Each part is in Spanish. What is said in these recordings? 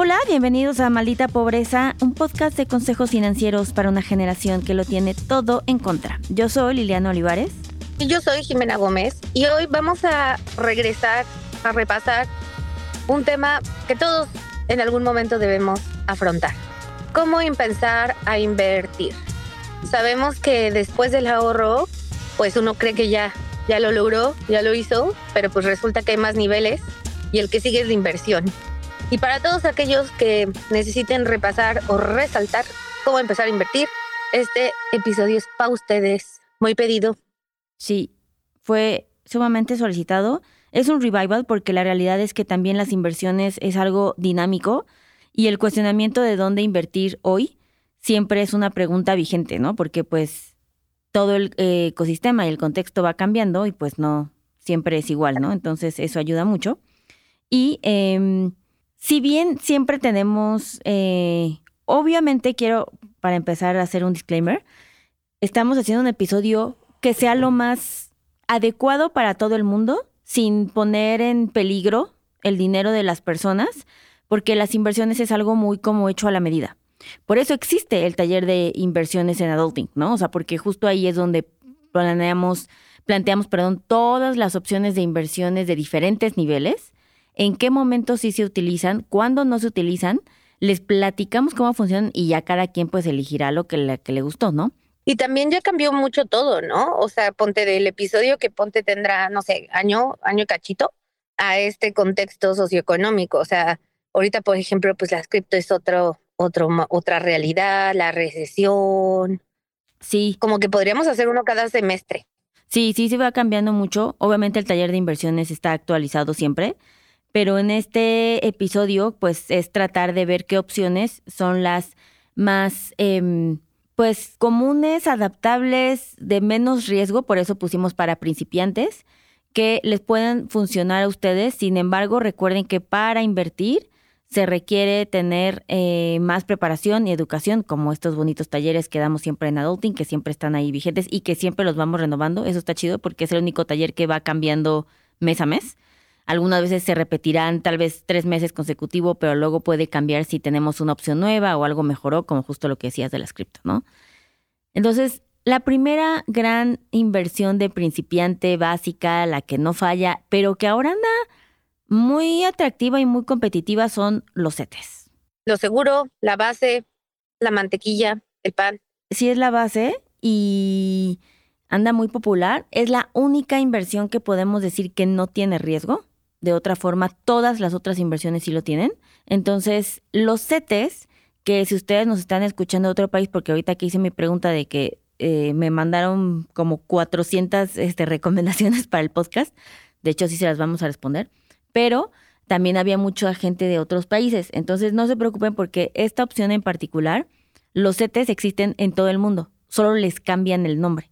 Hola, bienvenidos a Maldita Pobreza, un podcast de consejos financieros para una generación que lo tiene todo en contra. Yo soy Liliana Olivares. Y yo soy Jimena Gómez. Y hoy vamos a regresar a repasar un tema que todos en algún momento debemos afrontar. ¿Cómo empezar a invertir? Sabemos que después del ahorro, pues uno cree que ya, ya lo logró, ya lo hizo, pero pues resulta que hay más niveles y el que sigue es la inversión. Y para todos aquellos que necesiten repasar o resaltar cómo empezar a invertir, este episodio es para ustedes. Muy pedido. Sí, fue sumamente solicitado. Es un revival porque la realidad es que también las inversiones es algo dinámico y el cuestionamiento de dónde invertir hoy siempre es una pregunta vigente, ¿no? Porque pues todo el eh, ecosistema y el contexto va cambiando y pues no siempre es igual, ¿no? Entonces eso ayuda mucho. Y eh, si bien siempre tenemos, eh, obviamente quiero, para empezar a hacer un disclaimer, estamos haciendo un episodio que sea lo más adecuado para todo el mundo, sin poner en peligro el dinero de las personas, porque las inversiones es algo muy como hecho a la medida. Por eso existe el taller de inversiones en adulting, ¿no? O sea, porque justo ahí es donde planeamos, planteamos, perdón, todas las opciones de inversiones de diferentes niveles en qué momentos sí se utilizan, cuándo no se utilizan, les platicamos cómo funcionan y ya cada quien pues elegirá lo que le, que le gustó, ¿no? Y también ya cambió mucho todo, ¿no? O sea, ponte del episodio que ponte tendrá, no sé, año, año cachito, a este contexto socioeconómico. O sea, ahorita, por ejemplo, pues la cripto es otro, otro, otra realidad, la recesión. Sí. Como que podríamos hacer uno cada semestre. Sí, sí, se va cambiando mucho. Obviamente el taller de inversiones está actualizado siempre pero en este episodio pues es tratar de ver qué opciones son las más em, pues comunes, adaptables, de menos riesgo, por eso pusimos para principiantes, que les puedan funcionar a ustedes. Sin embargo, recuerden que para invertir se requiere tener eh, más preparación y educación, como estos bonitos talleres que damos siempre en Adulting, que siempre están ahí vigentes y que siempre los vamos renovando. Eso está chido porque es el único taller que va cambiando mes a mes. Algunas veces se repetirán tal vez tres meses consecutivos, pero luego puede cambiar si tenemos una opción nueva o algo mejoró, como justo lo que decías de la cripto, ¿no? Entonces, la primera gran inversión de principiante básica, la que no falla, pero que ahora anda muy atractiva y muy competitiva son los CETES. Lo seguro, la base, la mantequilla, el pan. Sí es la base y anda muy popular. Es la única inversión que podemos decir que no tiene riesgo de otra forma, todas las otras inversiones sí lo tienen. Entonces, los CETES, que si ustedes nos están escuchando de otro país, porque ahorita que hice mi pregunta de que eh, me mandaron como 400 este, recomendaciones para el podcast, de hecho sí se las vamos a responder, pero también había mucha gente de otros países. Entonces, no se preocupen porque esta opción en particular, los CETES existen en todo el mundo, solo les cambian el nombre.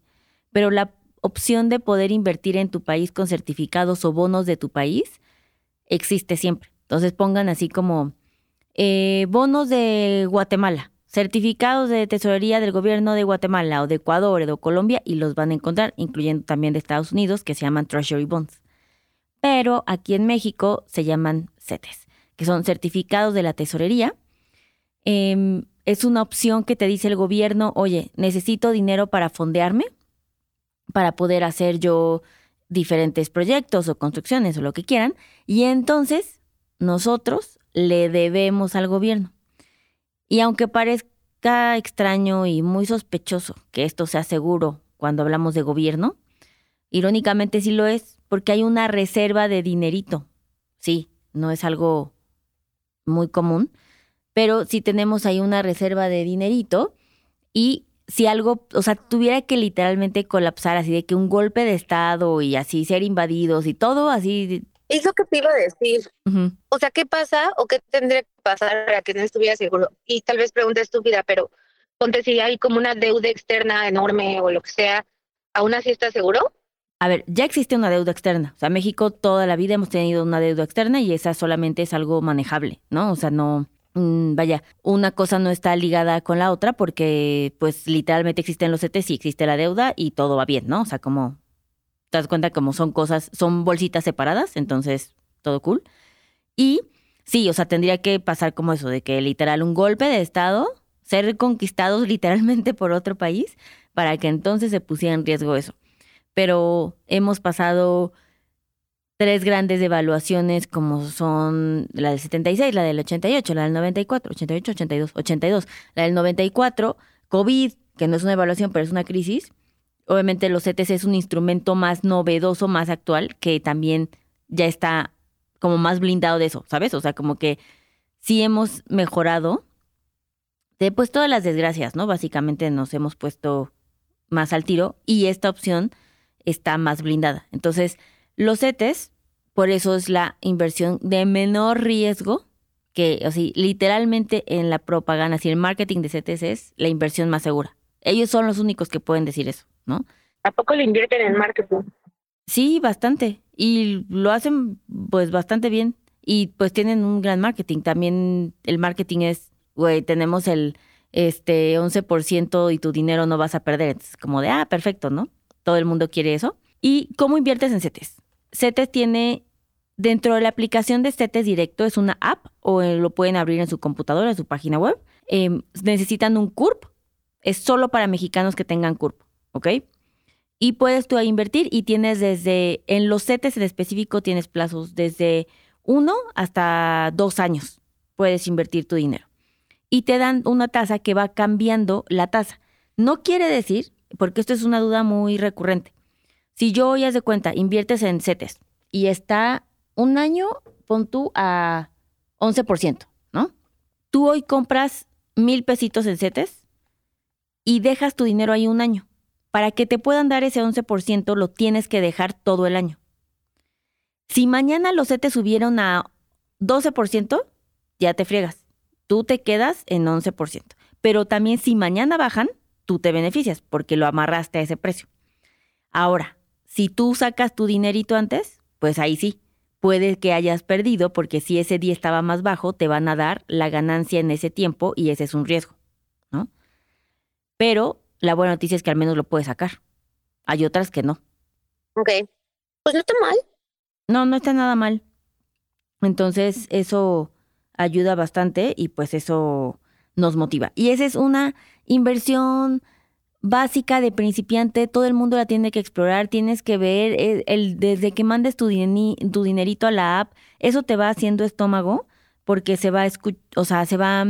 Pero la opción de poder invertir en tu país con certificados o bonos de tu país existe siempre. Entonces pongan así como eh, bonos de Guatemala, certificados de tesorería del gobierno de Guatemala o de Ecuador o de Colombia y los van a encontrar, incluyendo también de Estados Unidos, que se llaman Treasury Bonds. Pero aquí en México se llaman CETES, que son certificados de la tesorería. Em, es una opción que te dice el gobierno, oye, necesito dinero para fondearme para poder hacer yo diferentes proyectos o construcciones o lo que quieran. Y entonces nosotros le debemos al gobierno. Y aunque parezca extraño y muy sospechoso que esto sea seguro cuando hablamos de gobierno, irónicamente sí lo es, porque hay una reserva de dinerito. Sí, no es algo muy común, pero sí tenemos ahí una reserva de dinerito y si algo, o sea, tuviera que literalmente colapsar así de que un golpe de estado y así ser invadidos y todo así. Es lo que te iba a decir. O sea, ¿qué pasa o qué tendría que pasar para que no estuviera seguro? Y tal vez pregunta estúpida, pero ponte si hay como una deuda externa enorme o lo que sea, ¿aún así estás seguro? A ver, ya existe una deuda externa. O sea, México toda la vida hemos tenido una deuda externa y esa solamente es algo manejable, ¿no? O sea, no, vaya, una cosa no está ligada con la otra porque pues literalmente existen los CETES y existe la deuda y todo va bien, ¿no? O sea, como te das cuenta como son cosas, son bolsitas separadas, entonces todo cool. Y sí, o sea, tendría que pasar como eso, de que literal un golpe de Estado, ser conquistados literalmente por otro país, para que entonces se pusiera en riesgo eso. Pero hemos pasado tres grandes devaluaciones como son la del 76, la del 88, la del 94, 88, 82, 82, la del 94, COVID, que no es una evaluación, pero es una crisis. Obviamente los CETES es un instrumento más novedoso, más actual, que también ya está como más blindado de eso, ¿sabes? O sea, como que sí hemos mejorado de pues todas las desgracias, ¿no? Básicamente nos hemos puesto más al tiro y esta opción está más blindada. Entonces, los CETES, por eso es la inversión de menor riesgo, que así, literalmente en la propaganda, si el marketing de CETES es la inversión más segura. Ellos son los únicos que pueden decir eso, ¿no? ¿A poco le invierten en marketing? Sí, bastante. Y lo hacen pues bastante bien. Y pues tienen un gran marketing. También el marketing es, güey, tenemos el este 11% y tu dinero no vas a perder. Es como de, ah, perfecto, ¿no? Todo el mundo quiere eso. ¿Y cómo inviertes en CETES? CETES tiene, dentro de la aplicación de CETES Directo, es una app o eh, lo pueden abrir en su computadora, en su página web. Em, necesitan un CURP, es solo para mexicanos que tengan CURP, ¿ok? Y puedes tú invertir y tienes desde, en los CETES en específico tienes plazos desde uno hasta dos años. Puedes invertir tu dinero. Y te dan una tasa que va cambiando la tasa. No quiere decir, porque esto es una duda muy recurrente, si yo hoy haz de cuenta, inviertes en CETES y está un año, pon tú a 11%, ¿no? Tú hoy compras mil pesitos en CETES y dejas tu dinero ahí un año. Para que te puedan dar ese 11%, lo tienes que dejar todo el año. Si mañana los CETES subieron a 12%, ya te friegas. Tú te quedas en 11%. Pero también si mañana bajan, tú te beneficias porque lo amarraste a ese precio. Ahora, si tú sacas tu dinerito antes, pues ahí sí, puede que hayas perdido porque si ese día estaba más bajo, te van a dar la ganancia en ese tiempo y ese es un riesgo, ¿no? Pero la buena noticia es que al menos lo puedes sacar. Hay otras que no. Ok. Pues no está mal. No, no está nada mal. Entonces, eso ayuda bastante y pues eso nos motiva. Y esa es una inversión básica de principiante, todo el mundo la tiene que explorar, tienes que ver eh, el, desde que mandes tu, tu dinerito a la app, eso te va haciendo estómago porque se va, o sea, se va,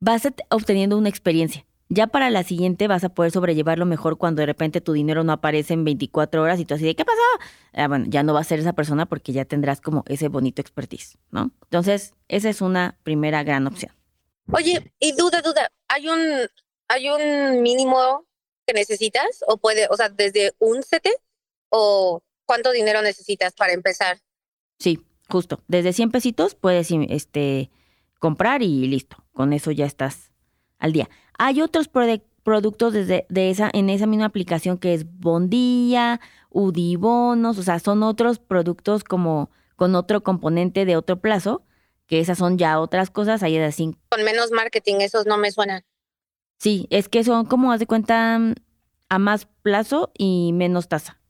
vas obteniendo una experiencia. Ya para la siguiente vas a poder sobrellevarlo mejor cuando de repente tu dinero no aparece en 24 horas y tú así de, ¿qué pasó? Ah, bueno, ya no va a ser esa persona porque ya tendrás como ese bonito expertise, ¿no? Entonces, esa es una primera gran opción. Oye, y duda, duda, hay un, ¿Hay un mínimo que necesitas? ¿O puede, o sea, desde un CT? ¿O cuánto dinero necesitas para empezar? Sí, justo. Desde 100 pesitos puedes este, comprar y listo. Con eso ya estás al día. Hay otros productos desde, de esa, en esa misma aplicación que es Bondía, Udibonos, o sea, son otros productos como con otro componente de otro plazo, que esas son ya otras cosas, ahí de así. Con menos marketing, esos no me suenan. Sí, es que son como, haz de cuenta, a más plazo y menos tasa.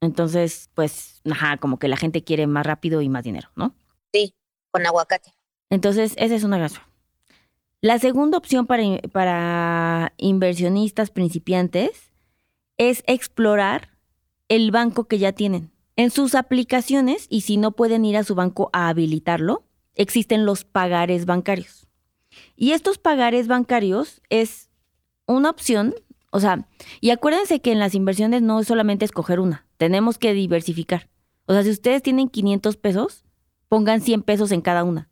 Entonces, pues, ajá, como que la gente quiere más rápido y más dinero, ¿no? Sí, con aguacate. Entonces, esa es una razón. La segunda opción para, para inversionistas principiantes es explorar el banco que ya tienen. En sus aplicaciones, y si no pueden ir a su banco a habilitarlo, existen los pagares bancarios. Y estos pagares bancarios es una opción, o sea, y acuérdense que en las inversiones no es solamente escoger una, tenemos que diversificar. O sea, si ustedes tienen 500 pesos, pongan 100 pesos en cada una.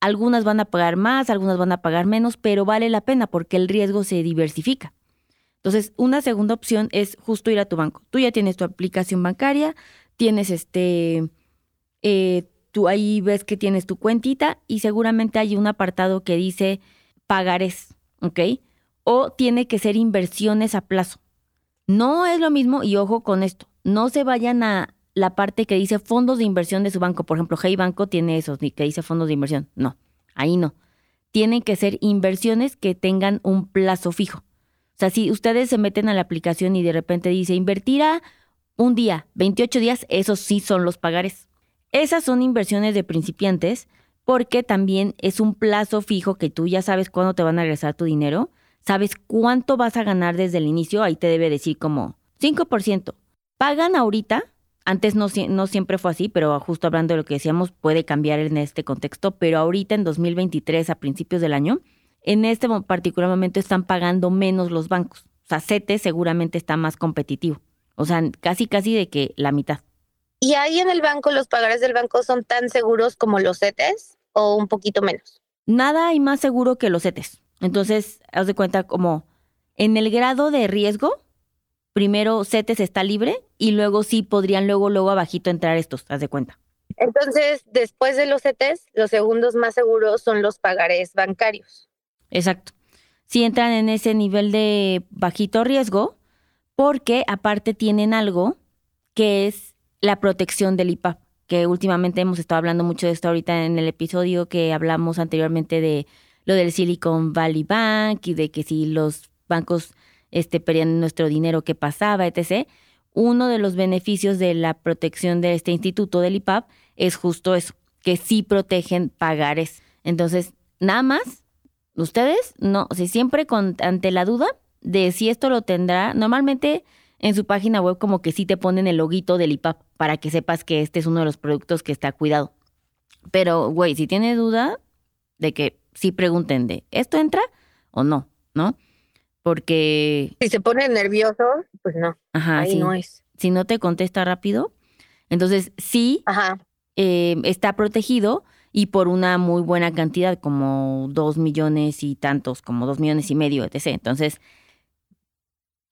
Algunas van a pagar más, algunas van a pagar menos, pero vale la pena porque el riesgo se diversifica. Entonces, una segunda opción es justo ir a tu banco. Tú ya tienes tu aplicación bancaria, tienes este, eh, tú ahí ves que tienes tu cuentita y seguramente hay un apartado que dice pagares, ¿ok? O tiene que ser inversiones a plazo. No es lo mismo, y ojo con esto, no se vayan a la parte que dice fondos de inversión de su banco. Por ejemplo, Hey Banco tiene esos, que dice fondos de inversión. No, ahí no. Tienen que ser inversiones que tengan un plazo fijo. O sea, si ustedes se meten a la aplicación y de repente dice invertir a un día, 28 días, esos sí son los pagares. Esas son inversiones de principiantes porque también es un plazo fijo que tú ya sabes cuándo te van a regresar tu dinero, sabes cuánto vas a ganar desde el inicio, ahí te debe decir como 5%. Pagan ahorita, antes no, no siempre fue así, pero justo hablando de lo que decíamos, puede cambiar en este contexto, pero ahorita en 2023, a principios del año, en este particular momento están pagando menos los bancos. O sea, CETE seguramente está más competitivo. O sea, casi, casi de que la mitad. ¿Y ahí en el banco los pagares del banco son tan seguros como los CETES o un poquito menos? Nada hay más seguro que los CETES. Entonces, haz de cuenta como en el grado de riesgo, primero CETES está libre y luego sí podrían luego, luego abajito entrar estos, haz de cuenta. Entonces, después de los CETES, los segundos más seguros son los pagares bancarios. Exacto. Si entran en ese nivel de bajito riesgo, porque aparte tienen algo que es la protección del IPAP, que últimamente hemos estado hablando mucho de esto ahorita en el episodio que hablamos anteriormente de lo del Silicon Valley Bank y de que si los bancos este, perdían nuestro dinero, qué pasaba, etc. Uno de los beneficios de la protección de este instituto del IPAP es justo eso, que sí protegen pagares. Entonces, nada más, ustedes, no, si siempre con, ante la duda, de si esto lo tendrá. Normalmente en su página web como que sí te ponen el loguito del IPAP para que sepas que este es uno de los productos que está cuidado. Pero, güey, si tiene duda de que sí pregunten de, ¿esto entra o no? ¿No? Porque... Si se pone nervioso, pues no. Ajá, ahí no es. Si no te contesta rápido, entonces sí eh, está protegido y por una muy buena cantidad, como dos millones y tantos, como dos millones y medio, etc. Entonces,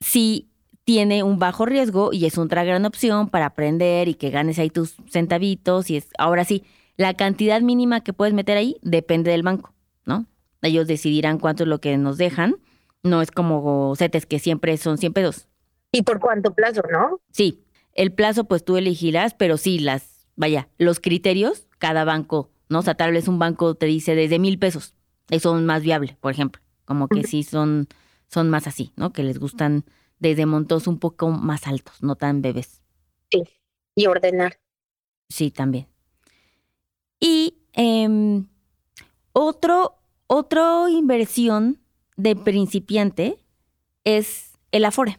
si tiene un bajo riesgo y es otra gran opción para aprender y que ganes ahí tus centavitos. Y es, ahora sí, la cantidad mínima que puedes meter ahí depende del banco, ¿no? Ellos decidirán cuánto es lo que nos dejan. No es como CETES que siempre son 100 pesos. ¿Y por cuánto plazo, no? Sí, el plazo pues tú elegirás, pero sí, las, vaya, los criterios, cada banco, ¿no? O sea, tal vez un banco te dice desde mil pesos, eso es más viable, por ejemplo. Como que sí son son más así, ¿no? Que les gustan desde montos un poco más altos, no tan bebés. Sí, y ordenar. Sí, también. Y eh, otro, otra inversión de principiante es el Afore.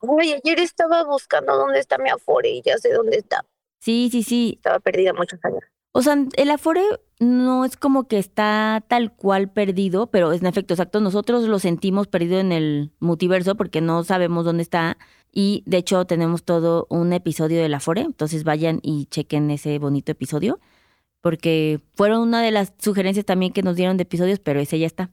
Oye, ayer estaba buscando dónde está mi Afore y ya sé dónde está. Sí, sí, sí. Estaba perdida muchos años. O sea, el Afore no es como que está tal cual perdido, pero es en efecto exacto. Nosotros lo sentimos perdido en el multiverso porque no sabemos dónde está. Y de hecho tenemos todo un episodio del Afore. Entonces vayan y chequen ese bonito episodio. Porque fueron una de las sugerencias también que nos dieron de episodios, pero ese ya está.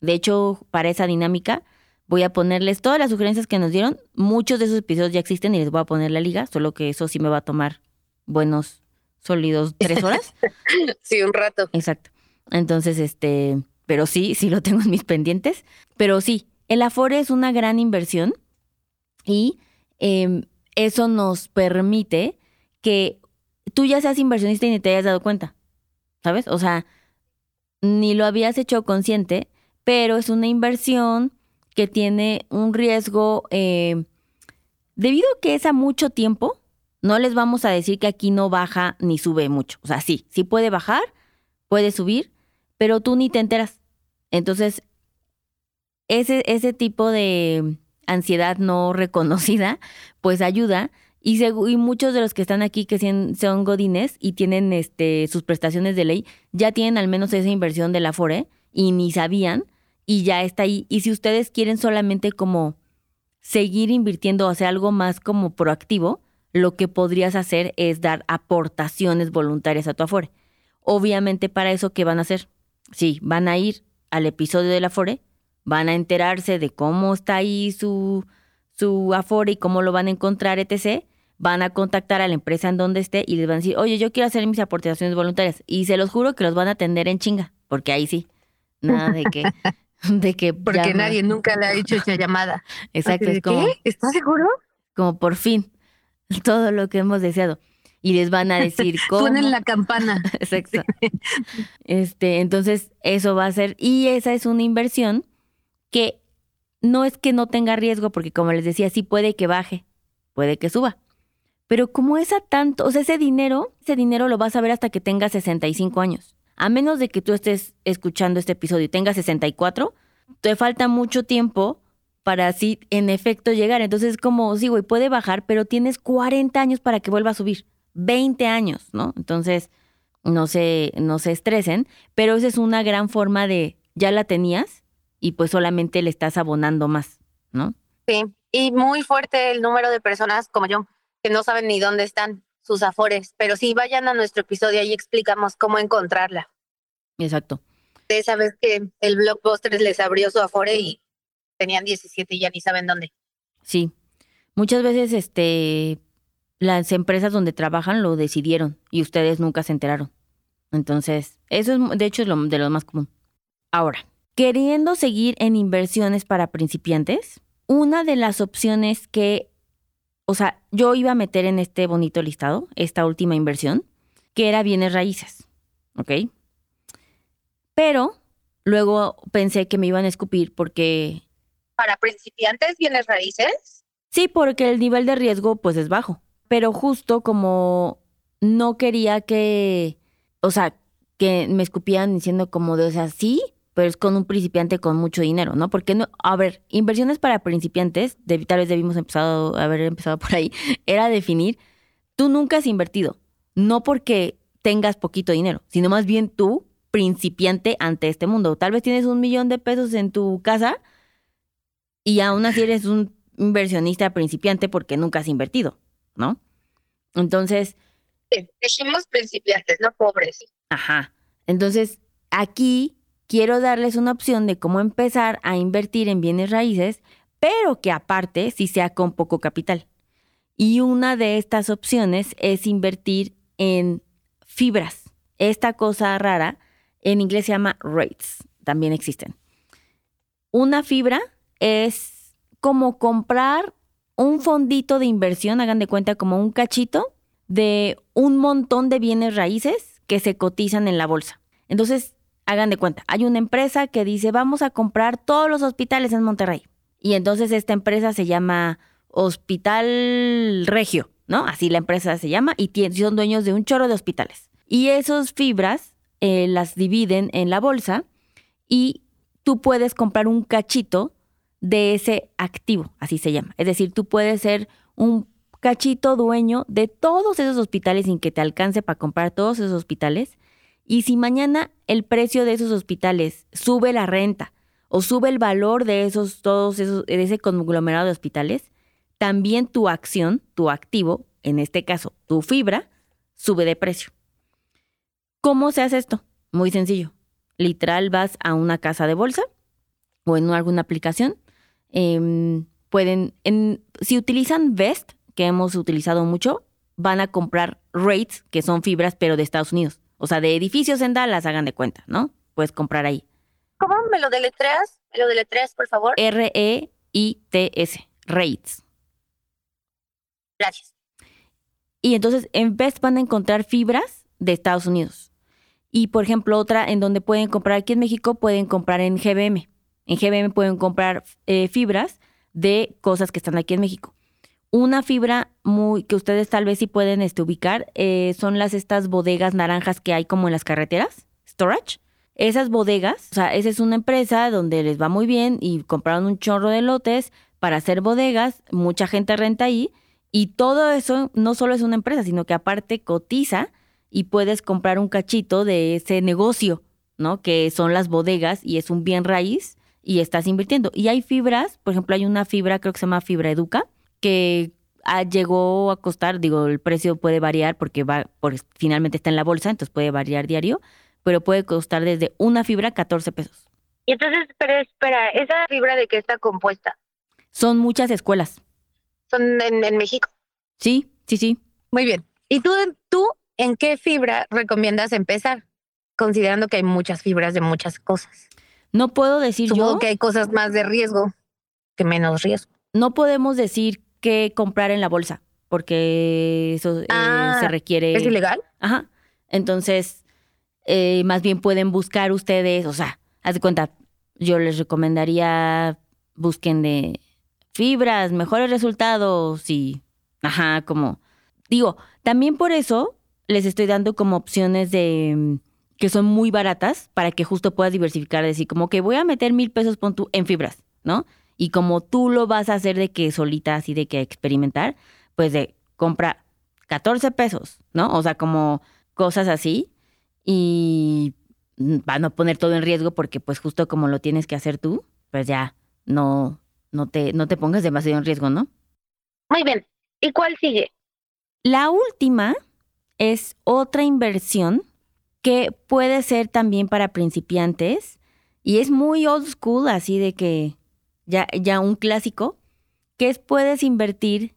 De hecho, para esa dinámica, voy a ponerles todas las sugerencias que nos dieron. Muchos de esos episodios ya existen y les voy a poner la liga, solo que eso sí me va a tomar buenos sólidos tres horas. sí, un rato. Exacto. Entonces, este, pero sí, sí lo tengo en mis pendientes. Pero sí, el Afore es una gran inversión y em, eso nos permite que tú ya seas inversionista y ni te hayas dado cuenta. ¿Sabes? O sea, ni lo habías hecho consciente, pero es una inversión que tiene un riesgo eh, debido a que es a mucho tiempo no les vamos a decir que aquí no baja ni sube mucho. O sea, sí, sí puede bajar, puede subir, pero tú ni te enteras. Entonces, ese, ese tipo de ansiedad no reconocida, pues ayuda. Y, y, muchos de los que están aquí que son godines y tienen este, sus prestaciones de ley, ya tienen al menos esa inversión de la FORE y ni sabían y ya está ahí. Y si ustedes quieren solamente como seguir invirtiendo, o sea, algo más como proactivo, lo que podrías hacer es dar aportaciones voluntarias a tu Afore. Obviamente para eso, ¿qué van a hacer? Sí, van a ir al episodio del Afore, van a enterarse de cómo está ahí su, su Afore y cómo lo van a encontrar, etc., van a contactar a la empresa en donde esté y les van a decir, oye, yo quiero hacer mis aportaciones voluntarias. Y se los juro que los van a atender en chinga, porque ahí sí, nada de que... de que porque nadie nunca le ha hecho esa llamada. Exacto, es como, ¿Qué? ¿Estás seguro? Como por fin, todo lo que hemos deseado. Y les van a decir cómo. Suenen la campana. Exacto. Este, entonces, eso va a ser. Y esa es una inversión que no es que no tenga riesgo, porque como les decía, sí puede que baje, puede que suba. Pero como esa tanto, o sea, ese dinero, ese dinero lo vas a ver hasta que tengas 65 años. A menos de que tú estés escuchando este episodio y tengas 64, te falta mucho tiempo para así, en efecto, llegar. Entonces, como, sí, güey, puede bajar, pero tienes 40 años para que vuelva a subir. 20 años, ¿no? Entonces, no se, no se estresen, pero esa es una gran forma de, ya la tenías, y pues solamente le estás abonando más, ¿no? Sí, y muy fuerte el número de personas como yo que no saben ni dónde están sus afores, pero sí vayan a nuestro episodio y explicamos cómo encontrarla. Exacto. Esa vez que el Blockbuster les abrió su afore y tenían 17 y ya ni saben dónde. Sí. Muchas veces este las empresas donde trabajan lo decidieron y ustedes nunca se enteraron. Entonces, eso es de hecho es lo de lo más común. Ahora, Queriendo seguir en inversiones para principiantes, una de las opciones que, o sea, yo iba a meter en este bonito listado, esta última inversión, que era bienes raíces, ¿ok? Pero luego pensé que me iban a escupir porque... ¿Para principiantes bienes raíces? Sí, porque el nivel de riesgo pues es bajo. Pero justo como no quería que, o sea, que me escupieran diciendo como de, o sea, sí, pero es con un principiante con mucho dinero, ¿no? Porque, no, a ver, inversiones para principiantes, tal vez debimos empezado, haber empezado por ahí, era definir, tú nunca has invertido, no porque tengas poquito dinero, sino más bien tú, principiante ante este mundo. Tal vez tienes un millón de pesos en tu casa y aún así eres un inversionista principiante porque nunca has invertido, ¿no? Entonces... Sí, principiantes, no pobres. Ajá. Entonces, aquí quiero darles una opción de cómo empezar a invertir en bienes raíces, pero que aparte sí sea con poco capital. Y una de estas opciones es invertir en fibras. Esta cosa rara en inglés se llama rates, también existen. Una fibra es como comprar un fondito de inversión, hagan de cuenta como un cachito de un montón de bienes raíces que se cotizan en la bolsa. Entonces, hagan de cuenta, hay una empresa que dice, vamos a comprar todos los hospitales en Monterrey. Y entonces esta empresa se llama Hospital Regio, ¿no? Así la empresa se llama y son dueños de un chorro de hospitales. Y esas fibras eh, las dividen en la bolsa y tú puedes comprar un cachito de ese activo, así se llama. Es decir, tú puedes ser un cachito dueño de todos esos hospitales sin que te alcance para comprar todos esos hospitales y si mañana el precio de esos hospitales sube la renta o sube el valor de esos todos esos de ese conglomerado de hospitales, también tu acción, tu activo, en este caso tu fibra, sube de precio. ¿Cómo se hace esto? Muy sencillo. Literal vas a una casa de bolsa o en alguna aplicación. Em, pueden, en, si utilizan Vest, que hemos utilizado mucho, van a comprar rates, que son fibras, pero de Estados Unidos. O sea, de edificios en Dallas, hagan de cuenta, ¿no? Puedes comprar ahí. ¿Cómo me lo deletreas? ¿Me lo deletreas, por favor? R-E-I-T-S, Rates. Gracias. Y entonces en Best van a encontrar fibras de Estados Unidos. Y por ejemplo, otra en donde pueden comprar aquí en México, pueden comprar en GBM. En GBM pueden comprar eh, fibras de cosas que están aquí en México. Una fibra muy que ustedes tal vez sí pueden este, ubicar eh, son las estas bodegas naranjas que hay como en las carreteras, storage. Esas bodegas, o sea, esa es una empresa donde les va muy bien y compraron un chorro de lotes para hacer bodegas, mucha gente renta ahí y todo eso no solo es una empresa, sino que aparte cotiza y puedes comprar un cachito de ese negocio, ¿no? Que son las bodegas y es un bien raíz y estás invirtiendo. Y hay fibras, por ejemplo, hay una fibra, creo que se llama Fibra Educa, que ah, llegó a costar, digo, el precio puede variar porque va, por, finalmente está en la bolsa, entonces puede variar diario, pero puede costar desde una fibra 14 pesos. Y entonces, pero espera, ¿esa fibra de qué está compuesta? Son muchas escuelas. ¿Son en, en México? Sí, sí, sí. Muy bien. ¿Y tú, tú en qué fibra recomiendas empezar? Considerando que hay muchas fibras de muchas cosas. No puedo decir Supongo yo. que hay cosas más de riesgo que menos riesgo. No podemos decir qué comprar en la bolsa, porque eso eh, Ah, se requiere. ¿Es ilegal? Ajá. Entonces, eh, más bien pueden buscar ustedes, o sea, haz de cuenta, yo les recomendaría busquen de fibras, mejores resultados y, ajá, como, digo, también por eso les estoy dando como opciones de mm, que son muy baratas para que justo puedas diversificar, decir, como que voy a meter mil pesos pon tú, en fibras, ¿no? Y como tú lo vas a hacer de que solita, así de que experimentar, pues de compra 14 pesos, ¿no? O sea, como cosas así. Y para no poner todo en riesgo, porque pues justo como lo tienes que hacer tú, pues ya no, no te, no te pongas demasiado en riesgo, ¿no? Muy bien. ¿Y cuál sigue? La última es otra inversión que puede ser también para principiantes y es muy old school, así de que ya, ya un clásico, que es puedes invertir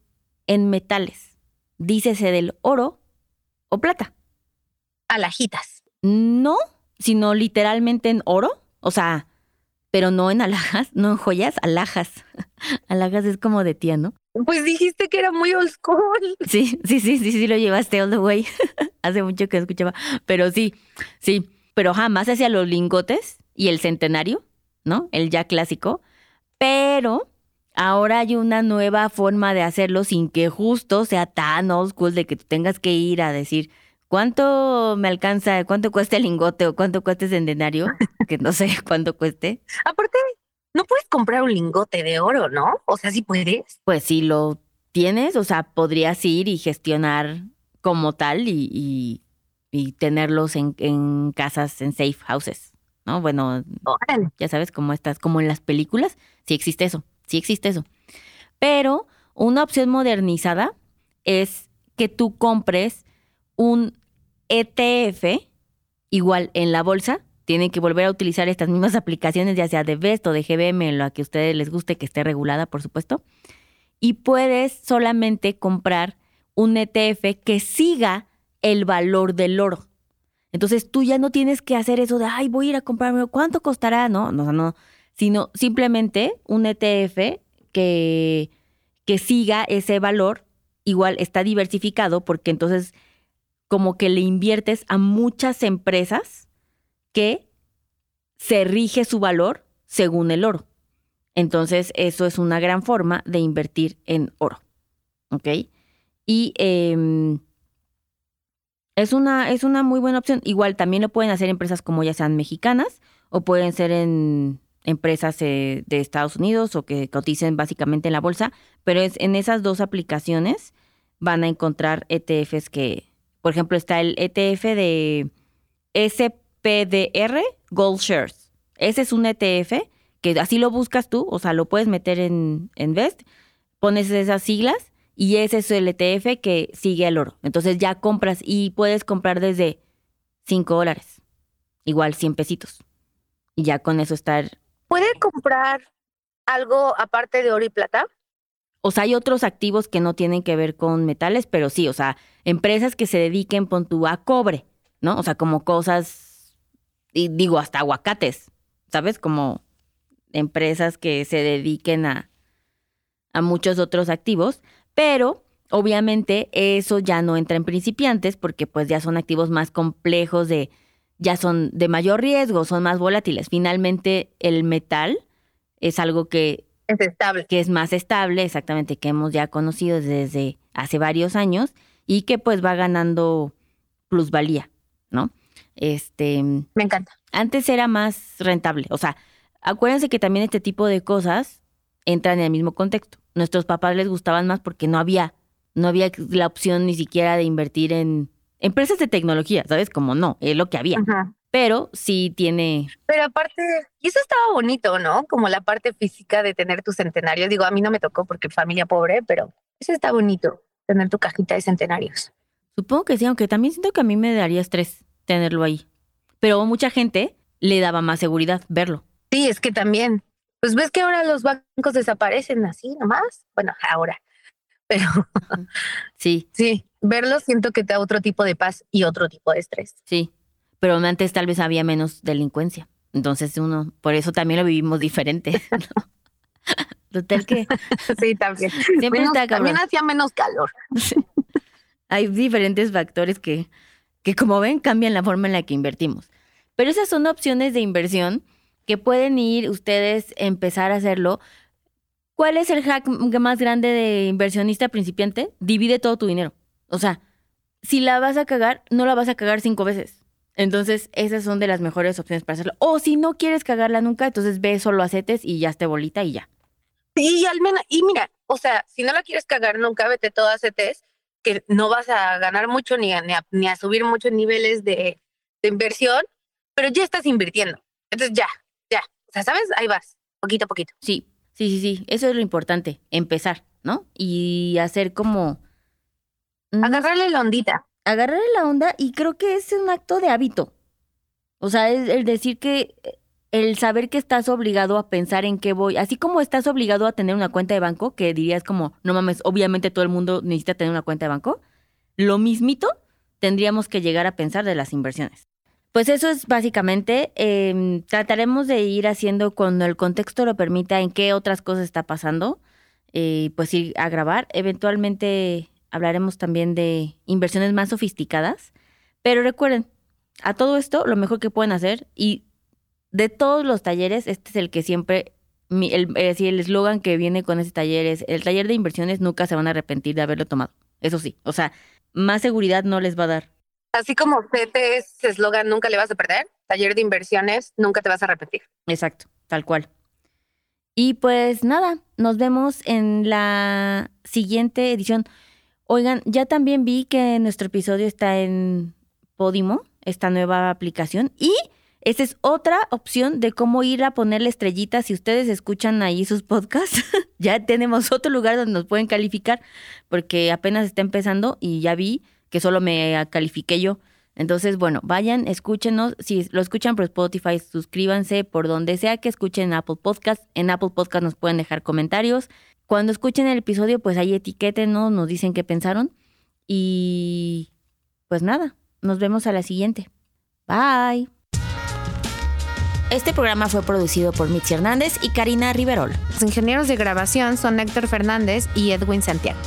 en metales, dícese del oro o plata. Alajitas. No, sino literalmente en oro, o sea, pero no en alhajas, no en joyas, alhajas. alhajas es como de tía, ¿no? Pues dijiste que era muy old school. Sí, sí, sí, sí, sí lo llevaste all the way. Hace mucho que escuchaba, pero sí, sí, pero jamás hacia los lingotes y el centenario, ¿no? El ya clásico, pero ahora hay una nueva forma de hacerlo sin que justo sea tan old school de que tú tengas que ir a decir, ¿cuánto me alcanza? ¿Cuánto cuesta el lingote o cuánto cuesta el centenario? Que no sé cuánto cueste. Aparte, no puedes comprar un lingote de oro, ¿no? O sea, sí puedes. Pues si lo tienes, o sea, podrías ir y gestionar como tal y, y, y tenerlos en, en casas, en safe houses, ¿no? Bueno, Órale. ya sabes, como estás, como en las películas, sí existe eso, sí existe eso. Pero una opción modernizada es que tú compres un ETF igual en la bolsa. Tienen que volver a utilizar estas mismas aplicaciones, ya sea de Best o de GBM, lo que a ustedes les guste, que esté regulada, por supuesto. Y puedes solamente comprar un ETF que siga el valor del oro. Entonces tú ya no tienes que hacer eso de, ay, voy a ir a comprarme, ¿cuánto costará? No, no, no, sino simplemente un ETF que, que siga ese valor, igual está diversificado porque entonces como que le inviertes a muchas empresas que se rige su valor según el oro. Entonces eso es una gran forma de invertir en oro. ¿Ok? Y eh, es una, es una muy buena opción. Igual también lo pueden hacer empresas como ya sean mexicanas o pueden ser en empresas eh, de Estados Unidos o que coticen básicamente en la bolsa, pero es en esas dos aplicaciones van a encontrar ETFs que, por ejemplo, está el ETF de SPDR Gold Shares. Ese es un ETF que así lo buscas tú, o sea, lo puedes meter en, en Best, pones esas siglas y ese es el ETF que sigue el oro. Entonces ya compras y puedes comprar desde 5 dólares, igual 100 pesitos. Y ya con eso estar... ¿Puede comprar algo aparte de oro y plata? O sea, hay otros activos que no tienen que ver con metales, pero sí, o sea, empresas que se dediquen, pon tú, a cobre, ¿no? O sea, como cosas, y digo, hasta aguacates, ¿sabes? Como empresas que se dediquen a, a muchos otros activos, pero obviamente eso ya no entra en principiantes porque pues ya son activos más complejos de, ya son de mayor riesgo, son más volátiles. Finalmente el metal es algo que Es estable. que es más estable, exactamente, que hemos ya conocido desde hace varios años y que pues va ganando plusvalía, ¿no? Este, Me encanta. antes era más rentable, o sea, acuérdense que también este tipo de cosas entran en el mismo contexto. Nuestros papás les gustaban más porque no había no había la opción ni siquiera de invertir en empresas de tecnología, ¿sabes? Como no, es lo que había. Ajá. Pero sí tiene Pero aparte, y eso estaba bonito, ¿no? Como la parte física de tener tu centenario. Digo, a mí no me tocó porque familia pobre, pero eso está bonito, tener tu cajita de centenarios. Supongo que sí, aunque también siento que a mí me daría estrés tenerlo ahí. Pero mucha gente le daba más seguridad verlo. Sí, es que también. Pues ves que ahora los bancos desaparecen así nomás. Bueno, ahora. Pero Sí, sí, verlos siento que te da otro tipo de paz y otro tipo de estrés. sí. Pero antes tal vez había menos delincuencia. Entonces uno, por eso también lo vivimos diferente. ¿no? Total que Sí, también. siempre Menos- está cabrón. también hacía menos calor. Hay diferentes factores que, que, como ven, cambian la forma en la que invertimos. Pero esas son opciones de inversión que pueden ir ustedes a empezar a hacerlo. ¿Cuál es el hack más grande de inversionista principiante? Divide todo tu dinero. O sea, si la vas a cagar, no la vas a cagar cinco veces. Entonces, esas son de las mejores opciones para hacerlo. O si no quieres cagarla nunca, entonces ve solo a CETES y ya esté bolita y ya. Y al menos, y mira, o sea, si no la quieres cagar nunca, vete todo a CETES, que no vas a ganar mucho ni a, ni a, ni a subir muchos niveles de, de inversión, pero ya estás invirtiendo. Entonces ya, ya. O sea, ¿sabes? Ahí vas, poquito a poquito. Sí, sí, sí, sí. Eso es lo importante, empezar, ¿no? Y hacer como... Agarrarle la ondita. agarrarle la onda y creo que es un acto de hábito. O sea, es el decir que el saber que estás obligado a pensar en qué voy, así como estás obligado a tener una cuenta de banco, que dirías como, no mames, obviamente todo el mundo necesita tener una cuenta de banco, lo mismito tendríamos que llegar a pensar de las inversiones. Pues eso es básicamente, eh, trataremos de ir haciendo cuando el contexto lo permita en qué otras cosas está pasando, eh, pues ir a grabar. Eventualmente hablaremos también de inversiones más sofisticadas, pero recuerden, a todo esto lo mejor que pueden hacer y de todos los talleres, este es el que siempre, mi- el es decir, el eslogan que viene con ese taller es, el taller de inversiones nunca se van a arrepentir de haberlo tomado. Eso sí, o sea, más seguridad no les va a dar. Así como CETES eslogan, nunca le vas a perder, taller de inversiones, nunca te vas a repetir. Exacto, tal cual. Y pues nada, nos vemos en la siguiente edición. Oigan, ya también vi que nuestro episodio está en Podimo, esta nueva aplicación, y esa es otra opción de cómo ir a ponerle estrellitas si ustedes escuchan ahí sus podcasts. ya tenemos otro lugar donde nos pueden calificar, porque apenas está empezando y ya vi que solo me califiqué yo. Entonces, bueno, vayan, escúchenos. Si lo escuchan por Spotify, suscríbanse por donde sea que escuchen Apple Podcast. En Apple Podcast nos pueden dejar comentarios. Cuando escuchen el episodio, pues ahí etiquétenos, nos dicen qué pensaron. Y pues nada, nos vemos a la siguiente. Bye. Este programa fue producido por Mitzi Hernández y Karina Riverol. Los ingenieros de grabación son Héctor Fernández y Edwin Santiago.